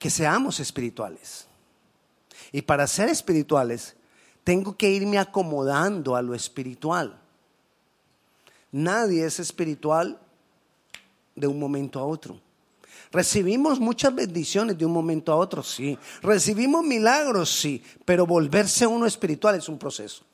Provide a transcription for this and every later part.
que seamos espirituales. Y para ser espirituales, tengo que irme acomodando a lo espiritual. Nadie es espiritual de un momento a otro. Recibimos muchas bendiciones de un momento a otro, sí. Recibimos milagros, sí. Pero volverse uno espiritual es un proceso.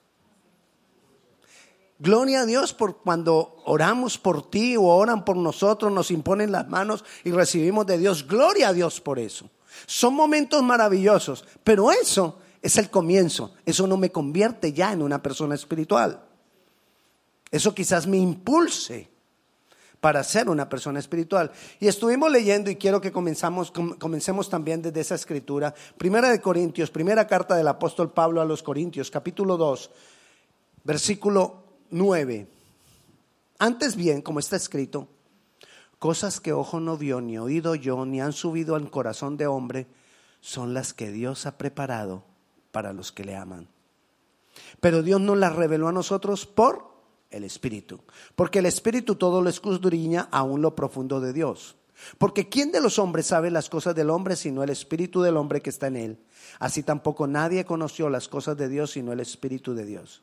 Gloria a Dios por cuando oramos por ti o oran por nosotros, nos imponen las manos y recibimos de Dios. Gloria a Dios por eso. Son momentos maravillosos, pero eso es el comienzo. Eso no me convierte ya en una persona espiritual. Eso quizás me impulse para ser una persona espiritual. Y estuvimos leyendo y quiero que comenzamos, comencemos también desde esa escritura. Primera de Corintios, primera carta del apóstol Pablo a los Corintios, capítulo 2, versículo 9. Antes bien, como está escrito, cosas que ojo no vio, ni oído yo, ni han subido al corazón de hombre, son las que Dios ha preparado para los que le aman. Pero Dios nos las reveló a nosotros por el Espíritu, porque el Espíritu todo lo escudriña aún lo profundo de Dios. Porque ¿quién de los hombres sabe las cosas del hombre sino el Espíritu del hombre que está en él? Así tampoco nadie conoció las cosas de Dios sino el Espíritu de Dios.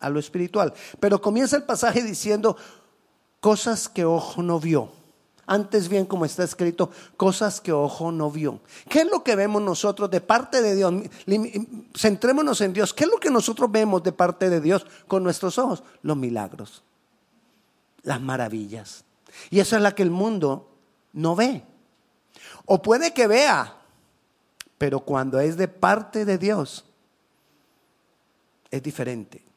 a lo espiritual. Pero comienza el pasaje diciendo cosas que ojo no vio. Antes bien, como está escrito, cosas que ojo no vio. ¿Qué es lo que vemos nosotros de parte de Dios? Centrémonos en Dios. ¿Qué es lo que nosotros vemos de parte de Dios con nuestros ojos? Los milagros, las maravillas. Y esa es la que el mundo no ve. O puede que vea, pero cuando es de parte de Dios, es diferente.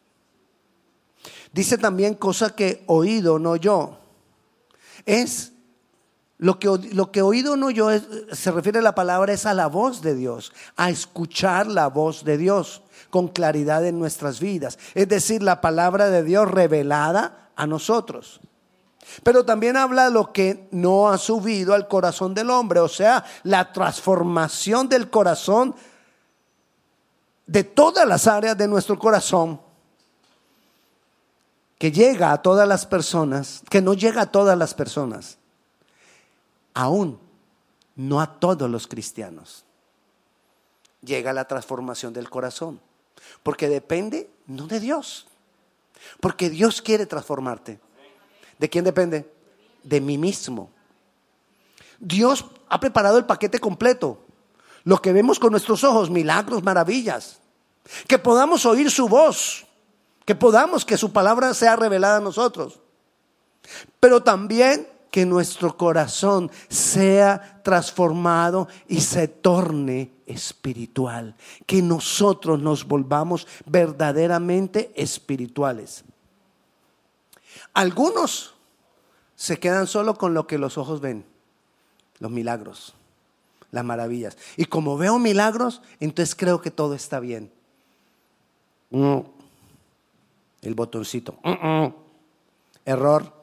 Dice también cosa que oído no yo. Es lo que, lo que oído no yo se refiere a la palabra es a la voz de Dios, a escuchar la voz de Dios con claridad en nuestras vidas. Es decir, la palabra de Dios revelada a nosotros. Pero también habla lo que no ha subido al corazón del hombre, o sea, la transformación del corazón de todas las áreas de nuestro corazón que llega a todas las personas, que no llega a todas las personas, aún no a todos los cristianos. Llega la transformación del corazón, porque depende no de Dios, porque Dios quiere transformarte. ¿De quién depende? De mí mismo. Dios ha preparado el paquete completo, lo que vemos con nuestros ojos, milagros, maravillas, que podamos oír su voz, que podamos que su palabra sea revelada a nosotros, pero también que nuestro corazón sea transformado y se torne espiritual, que nosotros nos volvamos verdaderamente espirituales. Algunos se quedan solo con lo que los ojos ven, los milagros, las maravillas. Y como veo milagros, entonces creo que todo está bien el botoncito. Error.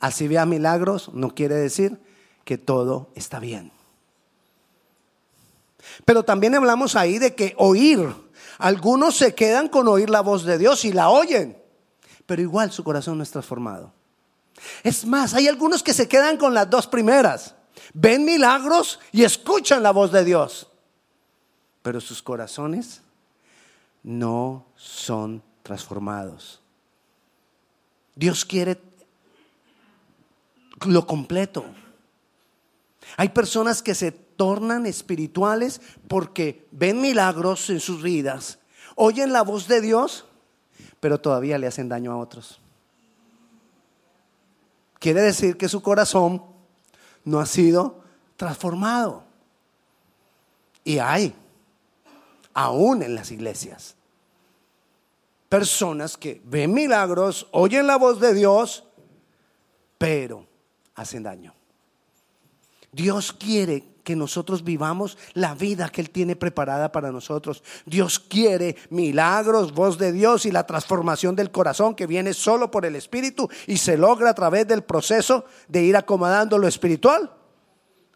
Así vea milagros, no quiere decir que todo está bien. Pero también hablamos ahí de que oír. Algunos se quedan con oír la voz de Dios y la oyen, pero igual su corazón no es transformado. Es más, hay algunos que se quedan con las dos primeras. Ven milagros y escuchan la voz de Dios, pero sus corazones no son transformados. Dios quiere lo completo. Hay personas que se tornan espirituales porque ven milagros en sus vidas, oyen la voz de Dios, pero todavía le hacen daño a otros. Quiere decir que su corazón no ha sido transformado. Y hay, aún en las iglesias, personas que ven milagros, oyen la voz de Dios, pero hacen daño. Dios quiere que nosotros vivamos la vida que Él tiene preparada para nosotros. Dios quiere milagros, voz de Dios y la transformación del corazón que viene solo por el Espíritu y se logra a través del proceso de ir acomodando lo espiritual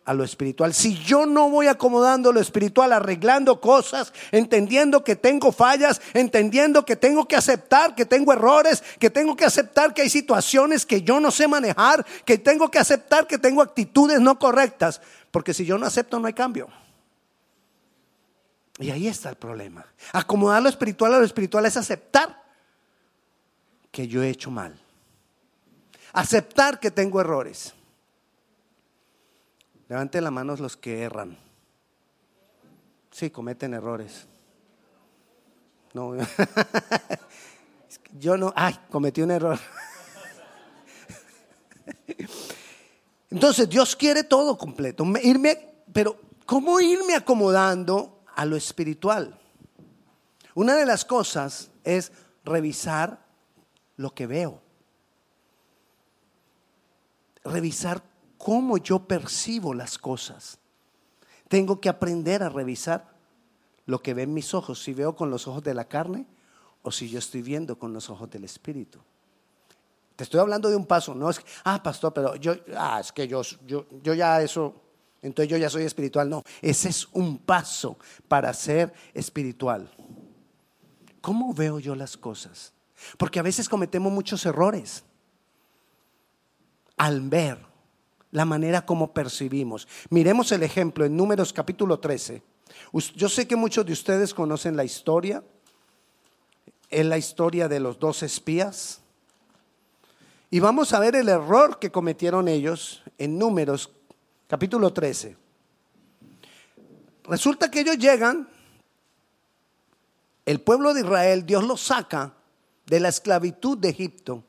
a lo espiritual. Si yo no voy acomodando lo espiritual, arreglando cosas, entendiendo que tengo fallas, entendiendo que tengo que aceptar que tengo errores, que tengo que aceptar que hay situaciones que yo no sé manejar, que tengo que aceptar que tengo actitudes no correctas, porque si yo no acepto no hay cambio. Y ahí está el problema. Acomodar lo espiritual a lo espiritual es aceptar que yo he hecho mal. Aceptar que tengo errores. Levanten las manos los que erran. Sí, cometen errores. No, yo no, ay, cometí un error. Entonces Dios quiere todo completo. Irme, pero ¿cómo irme acomodando a lo espiritual? Una de las cosas es revisar lo que veo. Revisar cómo yo percibo las cosas. Tengo que aprender a revisar lo que ven mis ojos, si veo con los ojos de la carne o si yo estoy viendo con los ojos del Espíritu. Te estoy hablando de un paso, no es que, ah, pastor, pero yo, ah, es que yo, yo, yo ya eso, entonces yo ya soy espiritual. No, ese es un paso para ser espiritual. ¿Cómo veo yo las cosas? Porque a veces cometemos muchos errores al ver la manera como percibimos. Miremos el ejemplo en Números capítulo 13. Yo sé que muchos de ustedes conocen la historia. Es la historia de los dos espías. Y vamos a ver el error que cometieron ellos en Números capítulo 13. Resulta que ellos llegan, el pueblo de Israel, Dios los saca de la esclavitud de Egipto,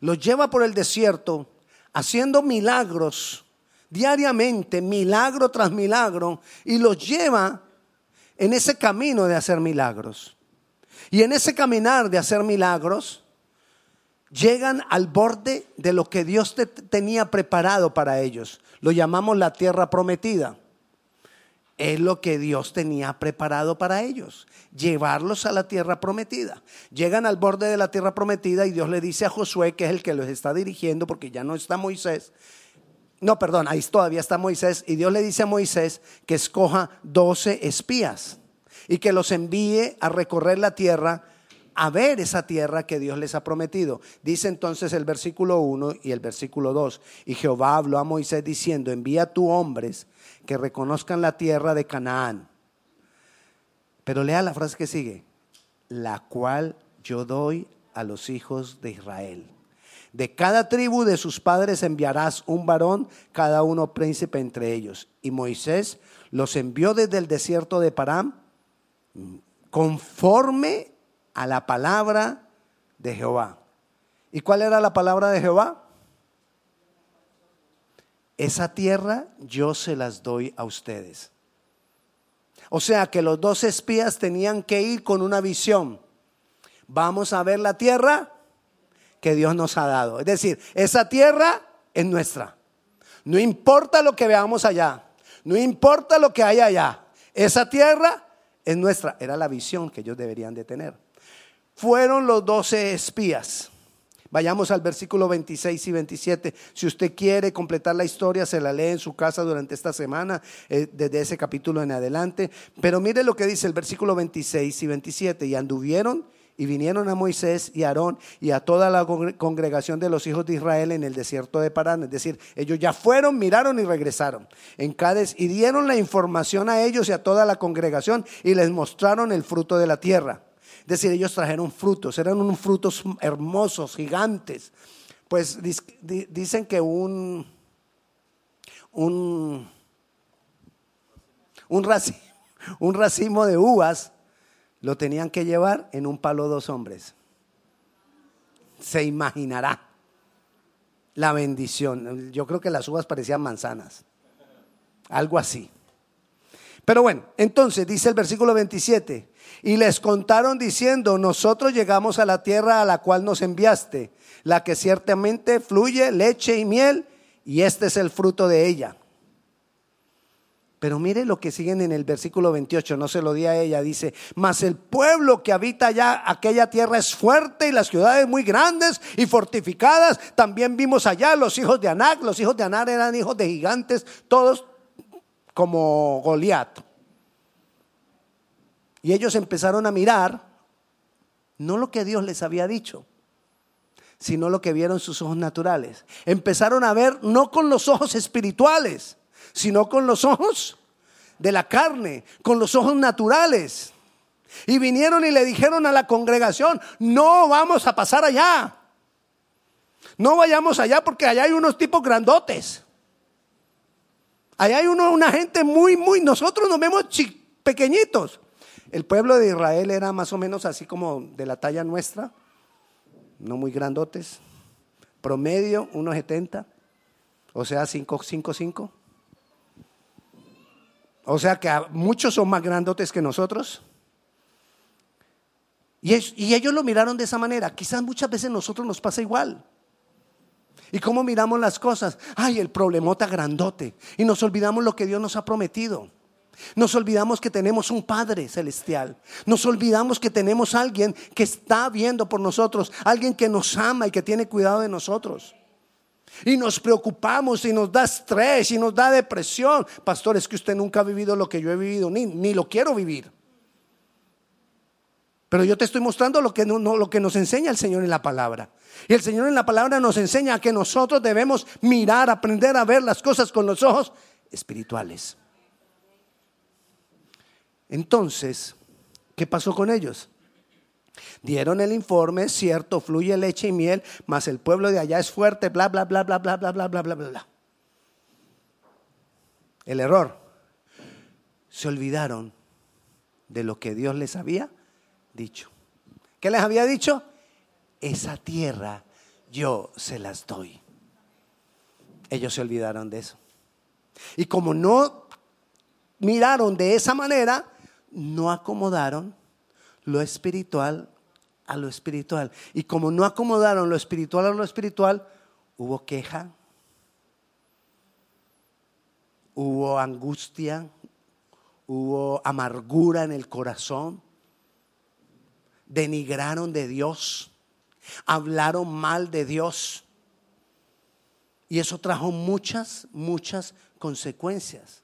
los lleva por el desierto haciendo milagros diariamente, milagro tras milagro, y los lleva en ese camino de hacer milagros. Y en ese caminar de hacer milagros, llegan al borde de lo que Dios tenía preparado para ellos. Lo llamamos la tierra prometida es lo que Dios tenía preparado para ellos, llevarlos a la tierra prometida. Llegan al borde de la tierra prometida y Dios le dice a Josué, que es el que los está dirigiendo, porque ya no está Moisés. No, perdón, ahí todavía está Moisés. Y Dios le dice a Moisés que escoja doce espías y que los envíe a recorrer la tierra a ver esa tierra que Dios les ha prometido. Dice entonces el versículo 1 y el versículo 2. Y Jehová habló a Moisés diciendo, envía tu hombres que reconozcan la tierra de Canaán. Pero lea la frase que sigue, la cual yo doy a los hijos de Israel. De cada tribu de sus padres enviarás un varón, cada uno príncipe entre ellos. Y Moisés los envió desde el desierto de Param conforme a la palabra de Jehová. ¿Y cuál era la palabra de Jehová? Esa tierra yo se las doy a ustedes. O sea que los dos espías tenían que ir con una visión. Vamos a ver la tierra que Dios nos ha dado. Es decir, esa tierra es nuestra. No importa lo que veamos allá. No importa lo que hay allá. Esa tierra es nuestra. Era la visión que ellos deberían de tener. Fueron los doce espías. Vayamos al versículo 26 y 27. Si usted quiere completar la historia, se la lee en su casa durante esta semana, eh, desde ese capítulo en adelante. Pero mire lo que dice el versículo 26 y 27. Y anduvieron y vinieron a Moisés y a Aarón y a toda la congregación de los hijos de Israel en el desierto de Parán. Es decir, ellos ya fueron, miraron y regresaron en Cádiz y dieron la información a ellos y a toda la congregación y les mostraron el fruto de la tierra. Es decir, ellos trajeron frutos, eran unos frutos hermosos, gigantes. Pues dicen que un, un, un, racimo, un racimo de uvas lo tenían que llevar en un palo dos hombres. Se imaginará la bendición. Yo creo que las uvas parecían manzanas. Algo así. Pero bueno, entonces dice el versículo 27, y les contaron diciendo, nosotros llegamos a la tierra a la cual nos enviaste, la que ciertamente fluye leche y miel, y este es el fruto de ella. Pero mire lo que siguen en el versículo 28, no se lo di a ella, dice, mas el pueblo que habita allá, aquella tierra es fuerte y las ciudades muy grandes y fortificadas. También vimos allá los hijos de Anac, los hijos de Anac eran hijos de gigantes, todos como Goliat. Y ellos empezaron a mirar, no lo que Dios les había dicho, sino lo que vieron sus ojos naturales. Empezaron a ver no con los ojos espirituales, sino con los ojos de la carne, con los ojos naturales. Y vinieron y le dijeron a la congregación, no vamos a pasar allá. No vayamos allá porque allá hay unos tipos grandotes. Allá hay uno, una gente muy, muy, nosotros nos vemos pequeñitos. El pueblo de Israel era más o menos así como de la talla nuestra, no muy grandotes, promedio 1,70, o sea 5,5. O sea que muchos son más grandotes que nosotros. Y, y ellos lo miraron de esa manera. Quizás muchas veces nosotros nos pasa igual. ¿Y cómo miramos las cosas? Ay, el problemota grandote. Y nos olvidamos lo que Dios nos ha prometido. Nos olvidamos que tenemos un Padre celestial. Nos olvidamos que tenemos alguien que está viendo por nosotros, alguien que nos ama y que tiene cuidado de nosotros. Y nos preocupamos y nos da estrés y nos da depresión. Pastor, es que usted nunca ha vivido lo que yo he vivido, ni, ni lo quiero vivir. Pero yo te estoy mostrando lo que, no, lo que nos enseña el Señor en la palabra. Y el Señor en la palabra nos enseña que nosotros debemos mirar, aprender a ver las cosas con los ojos espirituales. Entonces, ¿qué pasó con ellos? Dieron el informe, cierto, fluye leche y miel, mas el pueblo de allá es fuerte, bla, bla, bla, bla, bla, bla, bla, bla, bla, bla. El error. Se olvidaron de lo que Dios les había dicho. ¿Qué les había dicho? Esa tierra yo se las doy. Ellos se olvidaron de eso. Y como no miraron de esa manera, no acomodaron lo espiritual a lo espiritual. Y como no acomodaron lo espiritual a lo espiritual, hubo queja, hubo angustia, hubo amargura en el corazón, denigraron de Dios, hablaron mal de Dios. Y eso trajo muchas, muchas consecuencias.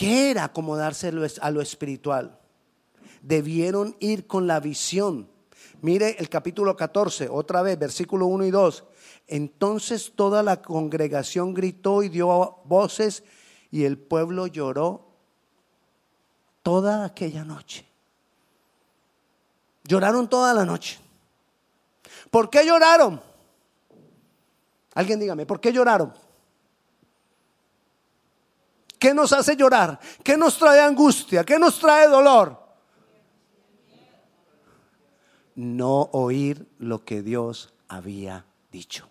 ¿Qué era acomodarse a lo espiritual? Debieron ir con la visión. Mire el capítulo 14, otra vez, versículo 1 y 2. Entonces toda la congregación gritó y dio voces y el pueblo lloró toda aquella noche. Lloraron toda la noche. ¿Por qué lloraron? Alguien dígame, ¿por qué lloraron? ¿Qué nos hace llorar? ¿Qué nos trae angustia? ¿Qué nos trae dolor? No oír lo que Dios había dicho.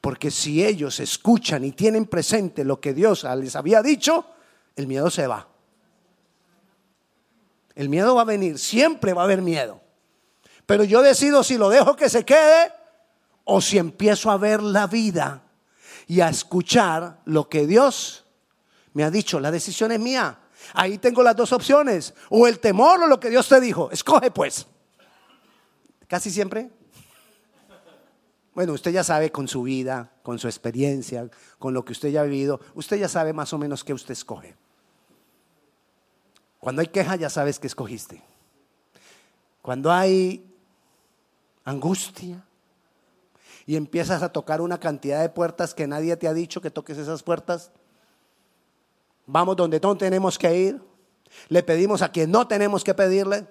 Porque si ellos escuchan y tienen presente lo que Dios les había dicho, el miedo se va. El miedo va a venir, siempre va a haber miedo. Pero yo decido si lo dejo que se quede o si empiezo a ver la vida y a escuchar lo que Dios me ha dicho, la decisión es mía. Ahí tengo las dos opciones, o el temor o lo que Dios te dijo. Escoge pues. Casi siempre. Bueno, usted ya sabe con su vida, con su experiencia, con lo que usted ya ha vivido, usted ya sabe más o menos qué usted escoge. Cuando hay queja ya sabes que escogiste. Cuando hay angustia y empiezas a tocar una cantidad de puertas que nadie te ha dicho que toques esas puertas, Vamos donde no tenemos que ir. Le pedimos a quien no tenemos que pedirle.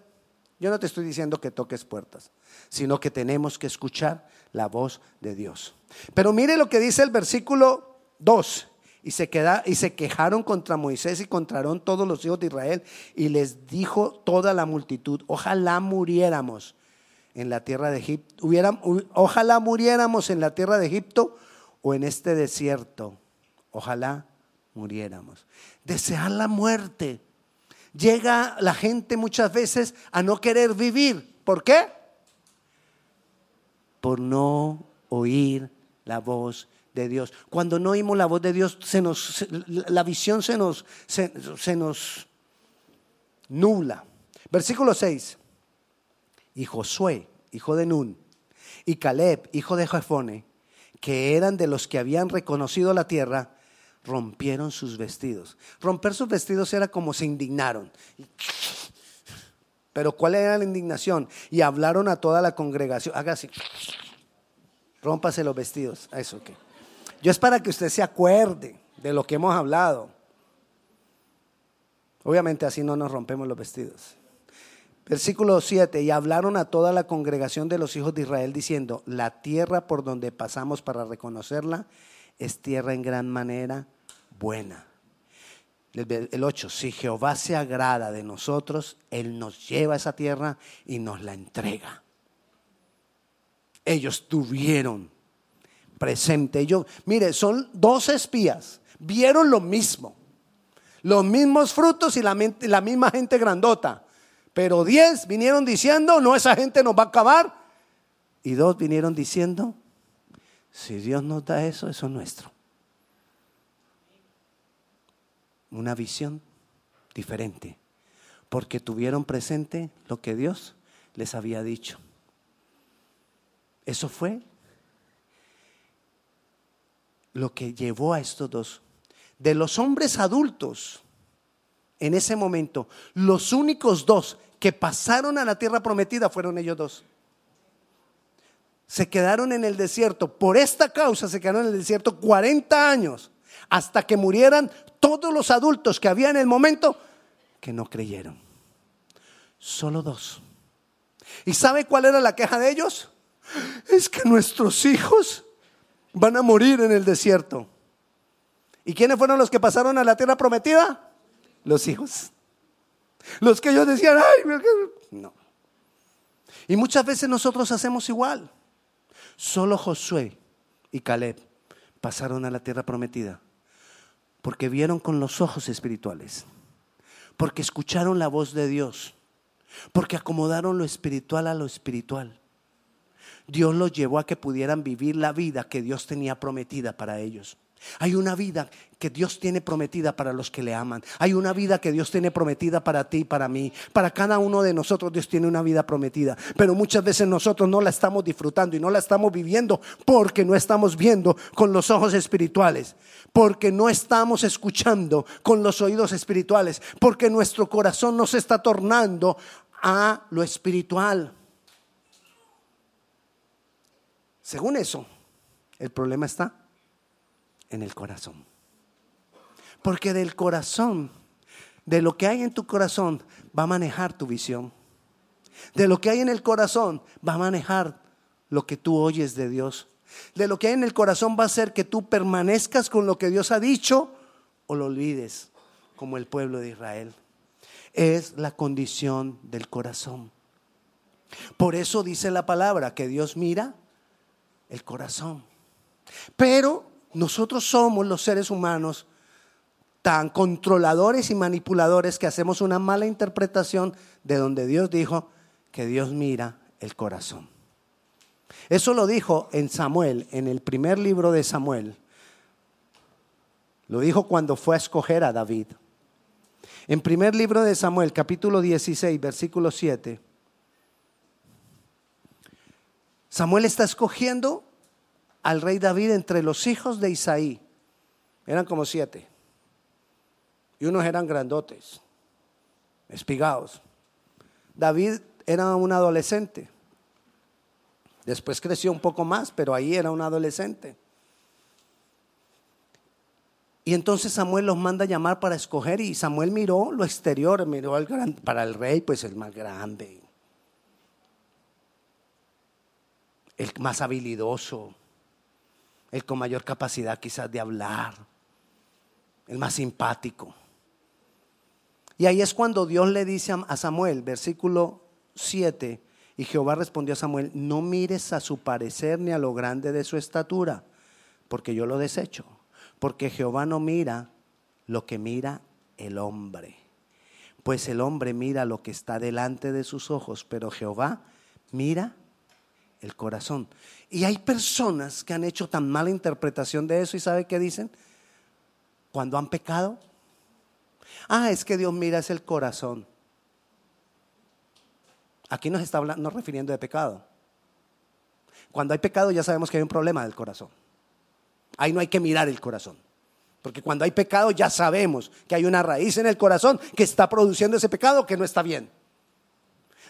Yo no te estoy diciendo que toques puertas, sino que tenemos que escuchar la voz de Dios. Pero mire lo que dice el versículo 2. Y se, queda, y se quejaron contra Moisés y contra todos los hijos de Israel. Y les dijo toda la multitud, ojalá muriéramos en la tierra de Egipto. ojalá muriéramos en la tierra de Egipto o en este desierto. Ojalá muriéramos. Desear la muerte. Llega la gente muchas veces a no querer vivir. ¿Por qué? Por no oír la voz de Dios. Cuando no oímos la voz de Dios, se nos, la visión se nos, se, nos. Versículo 6. Y Josué, hijo de Nun, y Caleb, hijo de Jefone, que eran de los que habían reconocido la tierra, rompieron sus vestidos. Romper sus vestidos era como se indignaron. Pero ¿cuál era la indignación? Y hablaron a toda la congregación. Haga así. Rómpase los vestidos. Eso que. Yo es para que usted se acuerde de lo que hemos hablado. Obviamente así no nos rompemos los vestidos. Versículo 7, y hablaron a toda la congregación de los hijos de Israel diciendo, la tierra por donde pasamos para reconocerla es tierra en gran manera buena. El 8, si Jehová se agrada de nosotros, Él nos lleva a esa tierra y nos la entrega. Ellos tuvieron presente. Ellos, mire, son dos espías, vieron lo mismo, los mismos frutos y la, la misma gente grandota. Pero diez vinieron diciendo, no, esa gente nos va a acabar. Y dos vinieron diciendo, si Dios nos da eso, eso es nuestro. Una visión diferente, porque tuvieron presente lo que Dios les había dicho. Eso fue lo que llevó a estos dos. De los hombres adultos, en ese momento, los únicos dos que pasaron a la tierra prometida fueron ellos dos. Se quedaron en el desierto, por esta causa se quedaron en el desierto 40 años, hasta que murieran todos los adultos que había en el momento que no creyeron. Solo dos. ¿Y sabe cuál era la queja de ellos? Es que nuestros hijos van a morir en el desierto. ¿Y quiénes fueron los que pasaron a la tierra prometida? los hijos. Los que ellos decían, ay, no. Y muchas veces nosotros hacemos igual. Solo Josué y Caleb pasaron a la tierra prometida porque vieron con los ojos espirituales, porque escucharon la voz de Dios, porque acomodaron lo espiritual a lo espiritual. Dios los llevó a que pudieran vivir la vida que Dios tenía prometida para ellos. Hay una vida que Dios tiene prometida para los que le aman. Hay una vida que Dios tiene prometida para ti y para mí. Para cada uno de nosotros Dios tiene una vida prometida. Pero muchas veces nosotros no la estamos disfrutando y no la estamos viviendo porque no estamos viendo con los ojos espirituales. Porque no estamos escuchando con los oídos espirituales. Porque nuestro corazón no se está tornando a lo espiritual. Según eso, el problema está en el corazón. Porque del corazón, de lo que hay en tu corazón, va a manejar tu visión. De lo que hay en el corazón, va a manejar lo que tú oyes de Dios. De lo que hay en el corazón va a hacer que tú permanezcas con lo que Dios ha dicho o lo olvides, como el pueblo de Israel. Es la condición del corazón. Por eso dice la palabra que Dios mira el corazón. Pero nosotros somos los seres humanos tan controladores y manipuladores que hacemos una mala interpretación de donde Dios dijo que Dios mira el corazón. Eso lo dijo en Samuel, en el primer libro de Samuel. Lo dijo cuando fue a escoger a David. En primer libro de Samuel, capítulo 16, versículo 7. Samuel está escogiendo al rey David entre los hijos de Isaí. Eran como siete. Y unos eran grandotes, espigados. David era un adolescente. Después creció un poco más, pero ahí era un adolescente. Y entonces Samuel los manda a llamar para escoger y Samuel miró lo exterior, miró al gran, para el rey, pues el más grande, el más habilidoso, el con mayor capacidad quizás de hablar, el más simpático. Y ahí es cuando Dios le dice a Samuel, versículo 7, y Jehová respondió a Samuel, no mires a su parecer ni a lo grande de su estatura, porque yo lo desecho, porque Jehová no mira lo que mira el hombre, pues el hombre mira lo que está delante de sus ojos, pero Jehová mira el corazón. Y hay personas que han hecho tan mala interpretación de eso y ¿sabe qué dicen? Cuando han pecado. Ah, es que Dios mira es el corazón. Aquí nos está hablando, refiriendo de pecado. Cuando hay pecado ya sabemos que hay un problema del corazón. Ahí no hay que mirar el corazón. Porque cuando hay pecado ya sabemos que hay una raíz en el corazón que está produciendo ese pecado que no está bien.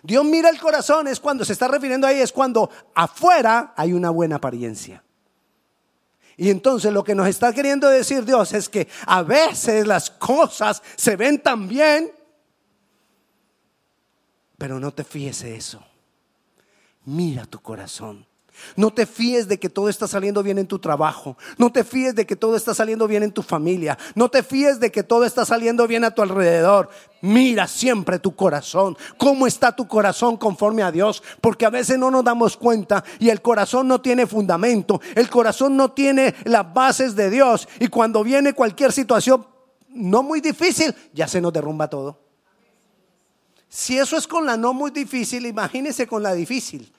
Dios mira el corazón, es cuando se está refiriendo ahí, es cuando afuera hay una buena apariencia. Y entonces lo que nos está queriendo decir Dios es que a veces las cosas se ven tan bien, pero no te fíes de eso. Mira tu corazón. No te fíes de que todo está saliendo bien en tu trabajo. No te fíes de que todo está saliendo bien en tu familia. No te fíes de que todo está saliendo bien a tu alrededor. Mira siempre tu corazón. ¿Cómo está tu corazón conforme a Dios? Porque a veces no nos damos cuenta y el corazón no tiene fundamento. El corazón no tiene las bases de Dios. Y cuando viene cualquier situación no muy difícil, ya se nos derrumba todo. Si eso es con la no muy difícil, imagínese con la difícil.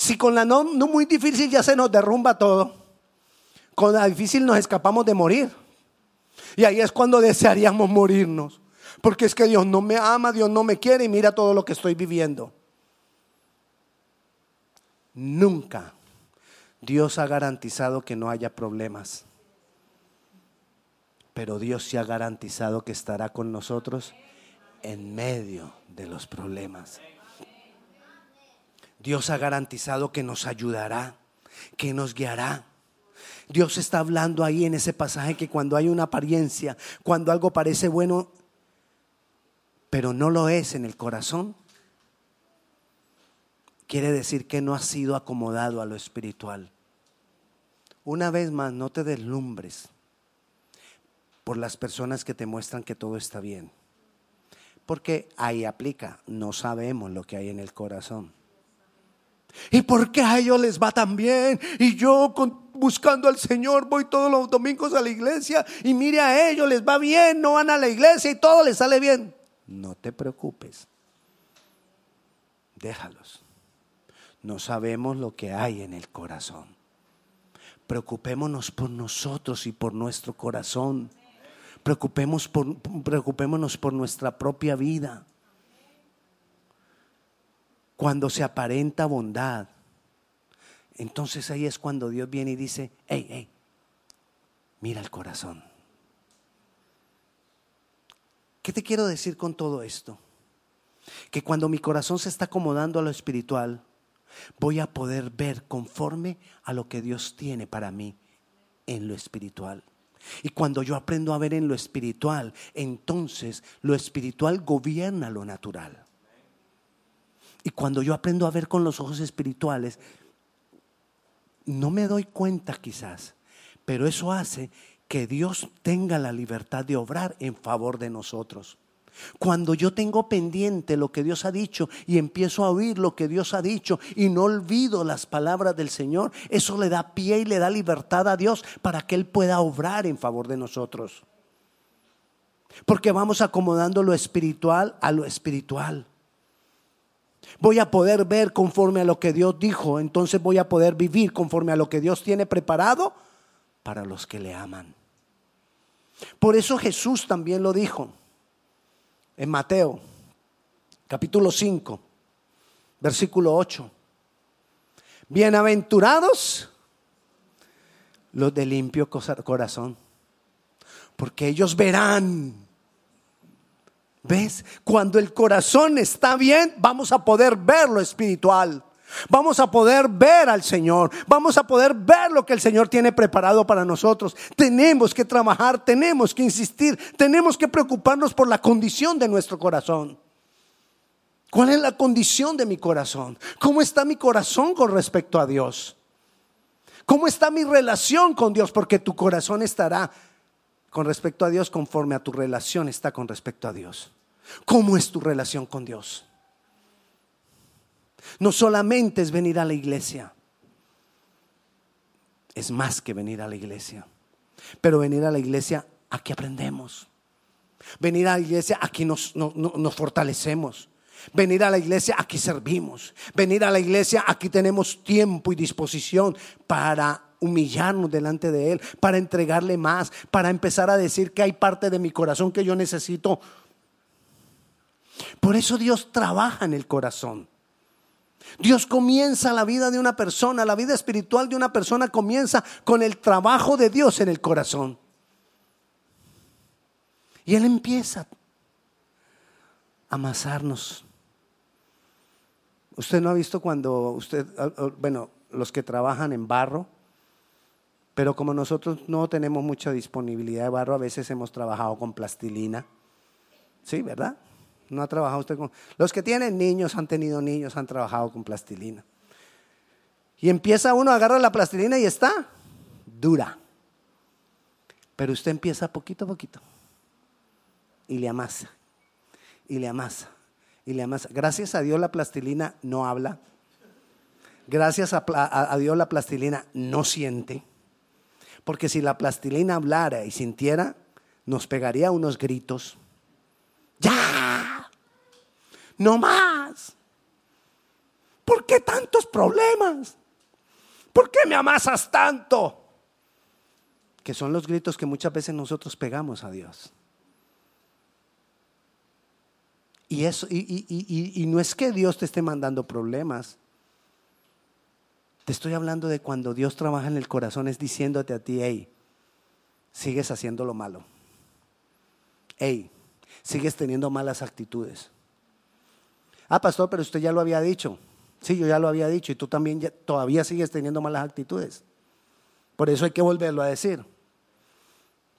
Si con la no, muy difícil ya se nos derrumba todo, con la difícil nos escapamos de morir. Y ahí es cuando desearíamos morirnos. Porque es que Dios no me ama, Dios no me quiere y mira todo lo que estoy viviendo. Nunca Dios ha garantizado que no haya problemas. Pero Dios sí ha garantizado que estará con nosotros en medio de los problemas. Dios ha garantizado que nos ayudará, que nos guiará. Dios está hablando ahí en ese pasaje que cuando hay una apariencia, cuando algo parece bueno, pero no lo es en el corazón, quiere decir que no ha sido acomodado a lo espiritual. Una vez más, no te deslumbres por las personas que te muestran que todo está bien. Porque ahí aplica, no sabemos lo que hay en el corazón. ¿Y por qué a ellos les va tan bien? Y yo buscando al Señor voy todos los domingos a la iglesia y mire a ellos les va bien, no van a la iglesia y todo les sale bien. No te preocupes. Déjalos. No sabemos lo que hay en el corazón. Preocupémonos por nosotros y por nuestro corazón. Preocupémonos por, preocupémonos por nuestra propia vida cuando se aparenta bondad, entonces ahí es cuando Dios viene y dice, hey, hey, mira el corazón. ¿Qué te quiero decir con todo esto? Que cuando mi corazón se está acomodando a lo espiritual, voy a poder ver conforme a lo que Dios tiene para mí en lo espiritual. Y cuando yo aprendo a ver en lo espiritual, entonces lo espiritual gobierna lo natural. Y cuando yo aprendo a ver con los ojos espirituales, no me doy cuenta quizás, pero eso hace que Dios tenga la libertad de obrar en favor de nosotros. Cuando yo tengo pendiente lo que Dios ha dicho y empiezo a oír lo que Dios ha dicho y no olvido las palabras del Señor, eso le da pie y le da libertad a Dios para que Él pueda obrar en favor de nosotros. Porque vamos acomodando lo espiritual a lo espiritual. Voy a poder ver conforme a lo que Dios dijo, entonces voy a poder vivir conforme a lo que Dios tiene preparado para los que le aman. Por eso Jesús también lo dijo en Mateo, capítulo 5, versículo 8. Bienaventurados los de limpio corazón, porque ellos verán ¿Ves? Cuando el corazón está bien, vamos a poder ver lo espiritual. Vamos a poder ver al Señor. Vamos a poder ver lo que el Señor tiene preparado para nosotros. Tenemos que trabajar, tenemos que insistir, tenemos que preocuparnos por la condición de nuestro corazón. ¿Cuál es la condición de mi corazón? ¿Cómo está mi corazón con respecto a Dios? ¿Cómo está mi relación con Dios? Porque tu corazón estará con respecto a Dios conforme a tu relación está con respecto a Dios. ¿Cómo es tu relación con Dios? No solamente es venir a la iglesia, es más que venir a la iglesia. Pero venir a la iglesia, aquí aprendemos. Venir a la iglesia, aquí nos, nos fortalecemos. Venir a la iglesia, aquí servimos. Venir a la iglesia, aquí tenemos tiempo y disposición para humillarnos delante de Él, para entregarle más, para empezar a decir que hay parte de mi corazón que yo necesito. Por eso Dios trabaja en el corazón. Dios comienza la vida de una persona, la vida espiritual de una persona comienza con el trabajo de Dios en el corazón. Y Él empieza a amasarnos. Usted no ha visto cuando usted, ah, ah, bueno, los que trabajan en barro, pero como nosotros no tenemos mucha disponibilidad de barro, a veces hemos trabajado con plastilina. Sí, ¿verdad? No ha trabajado usted con... Los que tienen niños, han tenido niños, han trabajado con plastilina. Y empieza uno, agarra la plastilina y está dura. Pero usted empieza poquito a poquito. Y le amasa. Y le amasa. Y le amasa. Gracias a Dios la plastilina no habla. Gracias a, a Dios la plastilina no siente. Porque si la plastilina hablara y sintiera, nos pegaría unos gritos. ¡Ya! ¡No más! ¿Por qué tantos problemas? ¿Por qué me amasas tanto? Que son los gritos que muchas veces nosotros pegamos a Dios. Y, eso, y, y no es que Dios te esté mandando problemas. Te estoy hablando de cuando Dios trabaja en el corazón, es diciéndote a ti, hey, sigues haciendo lo malo. Hey, sigues teniendo malas actitudes. Ah, pastor, pero usted ya lo había dicho. Sí, yo ya lo había dicho y tú también todavía sigues teniendo malas actitudes. Por eso hay que volverlo a decir.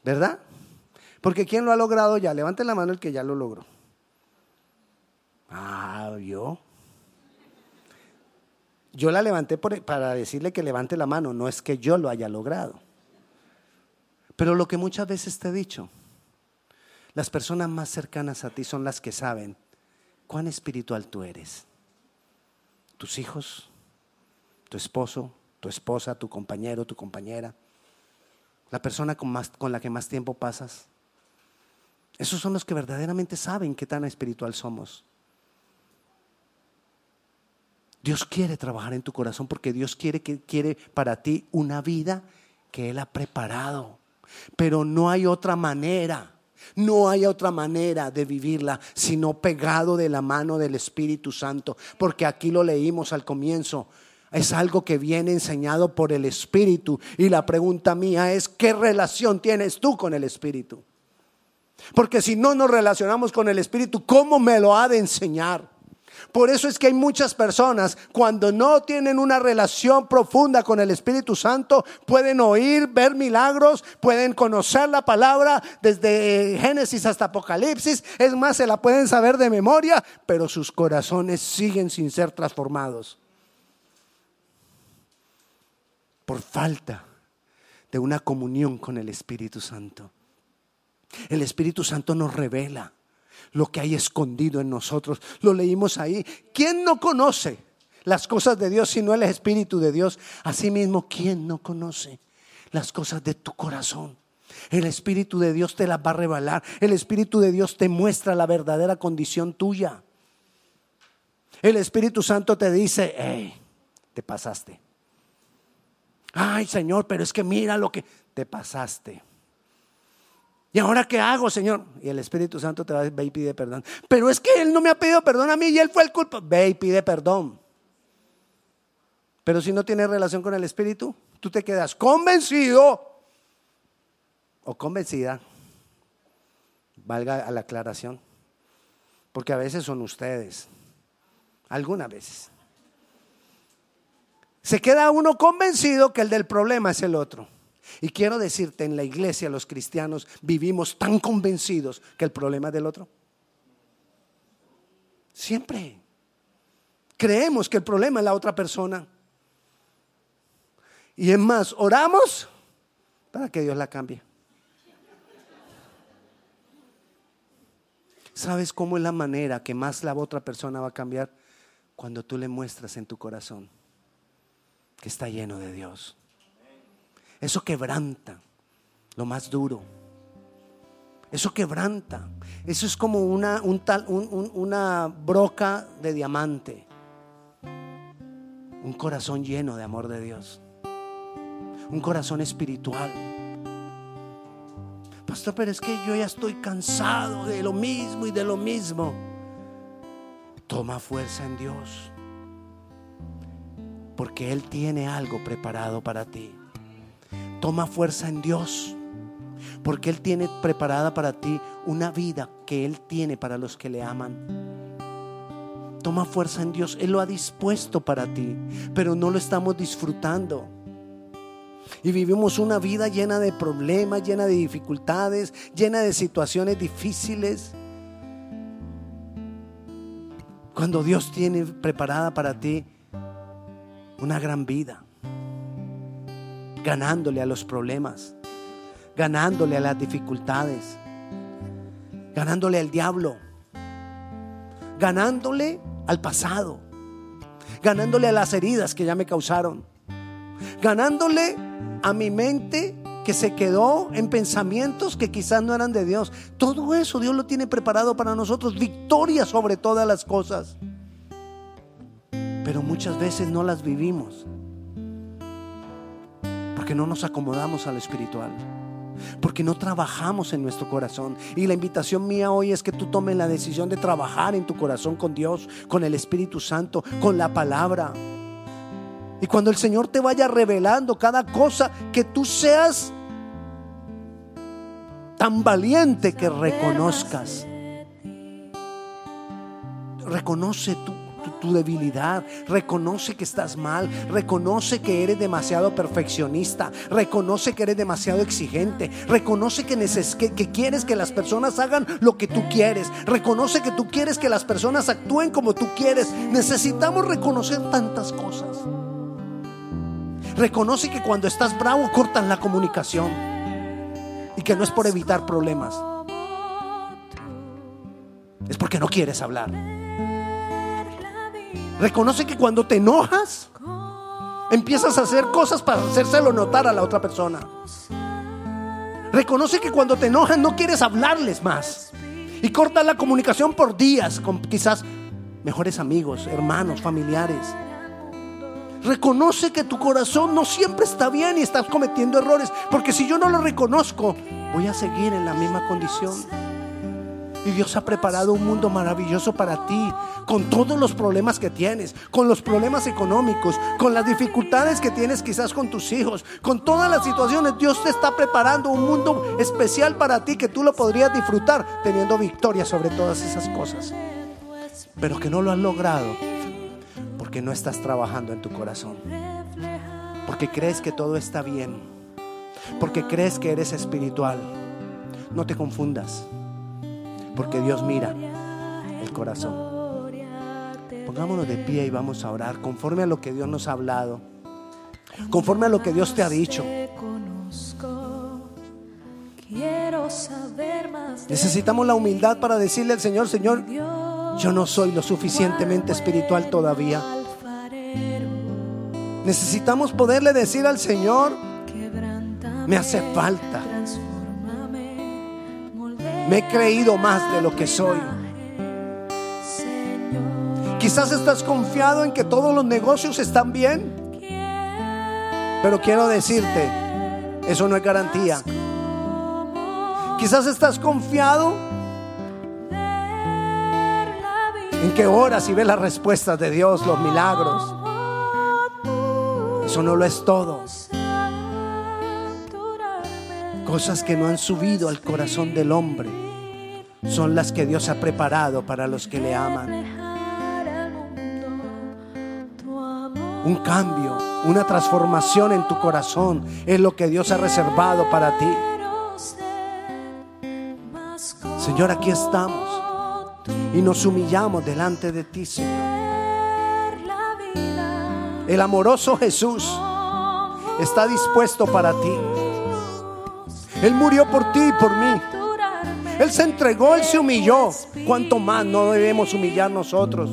¿Verdad? Porque ¿quién lo ha logrado ya? Levante la mano el que ya lo logró. Ah, yo. Yo la levanté para decirle que levante la mano, no es que yo lo haya logrado. Pero lo que muchas veces te he dicho, las personas más cercanas a ti son las que saben cuán espiritual tú eres. Tus hijos, tu esposo, tu esposa, tu compañero, tu compañera, la persona con, más, con la que más tiempo pasas. Esos son los que verdaderamente saben qué tan espiritual somos. Dios quiere trabajar en tu corazón porque Dios quiere que quiere para ti una vida que él ha preparado. Pero no hay otra manera. No hay otra manera de vivirla sino pegado de la mano del Espíritu Santo, porque aquí lo leímos al comienzo. Es algo que viene enseñado por el Espíritu. Y la pregunta mía es, ¿qué relación tienes tú con el Espíritu? Porque si no nos relacionamos con el Espíritu, ¿cómo me lo ha de enseñar? Por eso es que hay muchas personas cuando no tienen una relación profunda con el Espíritu Santo, pueden oír, ver milagros, pueden conocer la palabra desde Génesis hasta Apocalipsis, es más, se la pueden saber de memoria, pero sus corazones siguen sin ser transformados. Por falta de una comunión con el Espíritu Santo. El Espíritu Santo nos revela lo que hay escondido en nosotros. Lo leímos ahí. ¿Quién no conoce las cosas de Dios si no el Espíritu de Dios? Asimismo, ¿quién no conoce las cosas de tu corazón? El Espíritu de Dios te las va a revelar. El Espíritu de Dios te muestra la verdadera condición tuya. El Espíritu Santo te dice, hey, te pasaste. Ay, Señor, pero es que mira lo que te pasaste. ¿Y ahora qué hago, Señor? Y el Espíritu Santo te va a decir, ve y pide perdón. Pero es que Él no me ha pedido perdón a mí y Él fue el culpable. Ve y pide perdón. Pero si no tienes relación con el Espíritu, tú te quedas convencido o convencida. Valga a la aclaración. Porque a veces son ustedes. Algunas veces. Se queda uno convencido que el del problema es el otro. Y quiero decirte, en la iglesia los cristianos vivimos tan convencidos que el problema es del otro. Siempre. Creemos que el problema es la otra persona. Y es más, oramos para que Dios la cambie. ¿Sabes cómo es la manera que más la otra persona va a cambiar? Cuando tú le muestras en tu corazón que está lleno de Dios. Eso quebranta lo más duro. Eso quebranta. Eso es como una, un tal, un- un- una broca de diamante. Un corazón lleno de amor de Dios. Un corazón espiritual. Pastor, pero es que yo ya estoy cansado de lo mismo y de lo mismo. Toma fuerza en Dios. Porque Él tiene algo preparado para ti. Toma fuerza en Dios. Porque Él tiene preparada para ti una vida que Él tiene para los que le aman. Toma fuerza en Dios. Él lo ha dispuesto para ti, pero no lo estamos disfrutando. Y vivimos una vida llena de problemas, llena de dificultades, llena de situaciones difíciles. Cuando Dios tiene preparada para ti una gran vida, ganándole a los problemas, ganándole a las dificultades, ganándole al diablo, ganándole al pasado, ganándole a las heridas que ya me causaron, ganándole a mi mente que se quedó en pensamientos que quizás no eran de Dios. Todo eso Dios lo tiene preparado para nosotros, victoria sobre todas las cosas. Pero muchas veces no las vivimos porque no nos acomodamos a lo espiritual. Porque no trabajamos en nuestro corazón. Y la invitación mía hoy es que tú tomes la decisión de trabajar en tu corazón con Dios, con el Espíritu Santo, con la palabra. Y cuando el Señor te vaya revelando cada cosa, que tú seas tan valiente que reconozcas. Reconoce tu, tu- debilidad, reconoce que estás mal, reconoce que eres demasiado perfeccionista, reconoce que eres demasiado exigente, reconoce que, neces- que, que quieres que las personas hagan lo que tú quieres, reconoce que tú quieres que las personas actúen como tú quieres. Necesitamos reconocer tantas cosas. Reconoce que cuando estás bravo cortan la comunicación. Y que no es por evitar problemas, es porque no quieres hablar. Reconoce que cuando te enojas, empiezas a hacer cosas para hacérselo notar a la otra persona. Reconoce que cuando te enojas no quieres hablarles más y cortas la comunicación por días con quizás mejores amigos, hermanos, familiares. Reconoce que tu corazón no siempre está bien y estás cometiendo errores. Porque si yo no lo reconozco, voy a seguir en la misma condición. Y Dios ha preparado un mundo maravilloso para ti, con todos los problemas que tienes, con los problemas económicos, con las dificultades que tienes quizás con tus hijos, con todas las situaciones. Dios te está preparando un mundo especial para ti que tú lo podrías disfrutar teniendo victoria sobre todas esas cosas. Pero que no lo has logrado porque no estás trabajando en tu corazón. Porque crees que todo está bien. Porque crees que eres espiritual. No te confundas. Porque Dios mira el corazón. Pongámonos de pie y vamos a orar conforme a lo que Dios nos ha hablado. Conforme a lo que Dios te ha dicho. Necesitamos la humildad para decirle al Señor, Señor, yo no soy lo suficientemente espiritual todavía. Necesitamos poderle decir al Señor, me hace falta. Me he creído más de lo que soy. Quizás estás confiado en que todos los negocios están bien, pero quiero decirte, eso no es garantía. Quizás estás confiado en que oras y ves las respuestas de Dios, los milagros. Eso no lo es todo. Cosas que no han subido al corazón del hombre son las que Dios ha preparado para los que le aman. Un cambio, una transformación en tu corazón es lo que Dios ha reservado para ti. Señor, aquí estamos y nos humillamos delante de ti, Señor. El amoroso Jesús está dispuesto para ti. Él murió por ti y por mí. Él se entregó, Él se humilló. ¿Cuánto más no debemos humillar nosotros?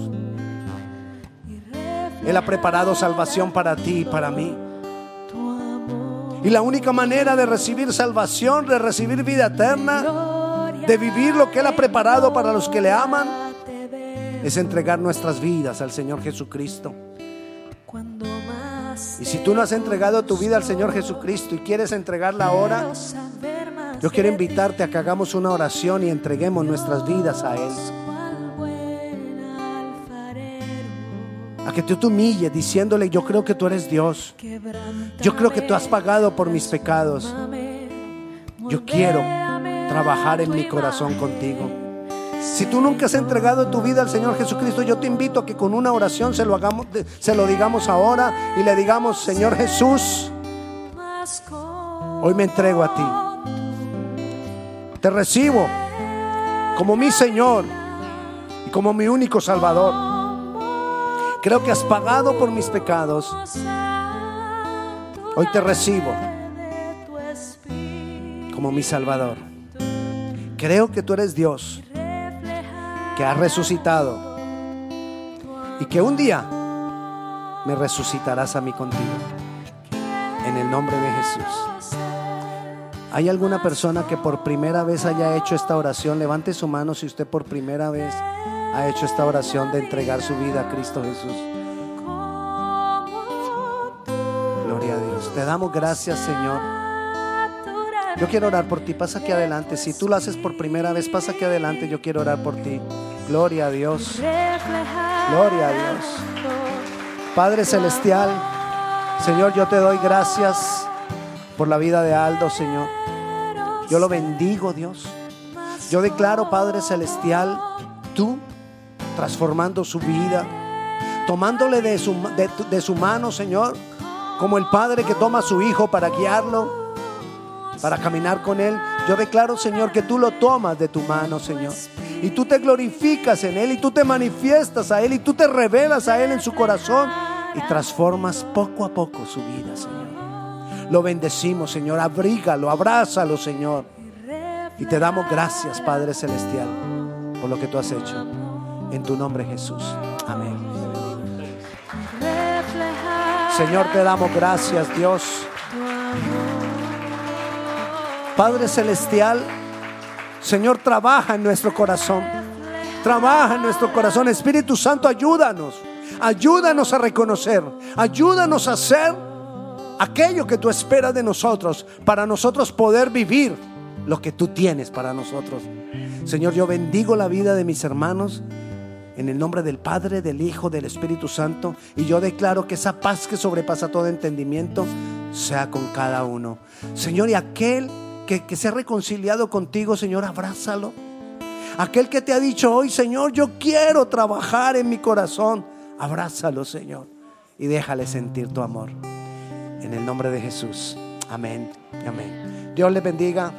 Él ha preparado salvación para ti y para mí. Y la única manera de recibir salvación, de recibir vida eterna, de vivir lo que Él ha preparado para los que le aman, es entregar nuestras vidas al Señor Jesucristo. cuando Y si tú no has entregado tu vida al Señor Jesucristo y quieres entregarla ahora, yo quiero invitarte a que hagamos una oración y entreguemos nuestras vidas a Él. A que tú te humilles diciéndole, yo creo que tú eres Dios. Yo creo que tú has pagado por mis pecados. Yo quiero trabajar en mi corazón contigo. Si tú nunca has entregado tu vida al Señor Jesucristo, yo te invito a que con una oración se lo hagamos, se lo digamos ahora y le digamos, Señor Jesús, hoy me entrego a ti. Te recibo como mi Señor y como mi único Salvador. Creo que has pagado por mis pecados. Hoy te recibo como mi Salvador. Creo que tú eres Dios, que has resucitado y que un día me resucitarás a mí contigo. En el nombre de Jesús. ¿Hay alguna persona que por primera vez haya hecho esta oración? Levante su mano si usted por primera vez ha hecho esta oración de entregar su vida a Cristo Jesús. Gloria a Dios. Te damos gracias, Señor. Yo quiero orar por ti. Pasa aquí adelante. Si tú lo haces por primera vez, pasa aquí adelante. Yo quiero orar por ti. Gloria a Dios. Gloria a Dios. Padre Celestial, Señor, yo te doy gracias por la vida de Aldo, Señor. Yo lo bendigo, Dios. Yo declaro, Padre Celestial, tú transformando su vida, tomándole de su, de su mano, Señor, como el Padre que toma a su Hijo para guiarlo, para caminar con Él. Yo declaro, Señor, que tú lo tomas de tu mano, Señor. Y tú te glorificas en Él y tú te manifiestas a Él y tú te revelas a Él en su corazón y transformas poco a poco su vida, Señor. Lo bendecimos, Señor. Abrígalo, abrázalo, Señor. Y te damos gracias, Padre Celestial, por lo que tú has hecho. En tu nombre, Jesús. Amén. Señor, te damos gracias, Dios. Padre Celestial, Señor, trabaja en nuestro corazón. Trabaja en nuestro corazón. Espíritu Santo, ayúdanos. Ayúdanos a reconocer. Ayúdanos a hacer aquello que tú esperas de nosotros para nosotros poder vivir lo que tú tienes para nosotros. Señor, yo bendigo la vida de mis hermanos en el nombre del Padre, del Hijo, del Espíritu Santo. Y yo declaro que esa paz que sobrepasa todo entendimiento sea con cada uno. Señor, y aquel que, se ha reconciliado contigo, Señor, abrázalo. Aquel que te ha dicho hoy, Señor, yo quiero trabajar en mi corazón, abrázalo, Señor, y déjale sentir tu amor. En el nombre de Jesús. Amén. Amén. Dios le bendiga.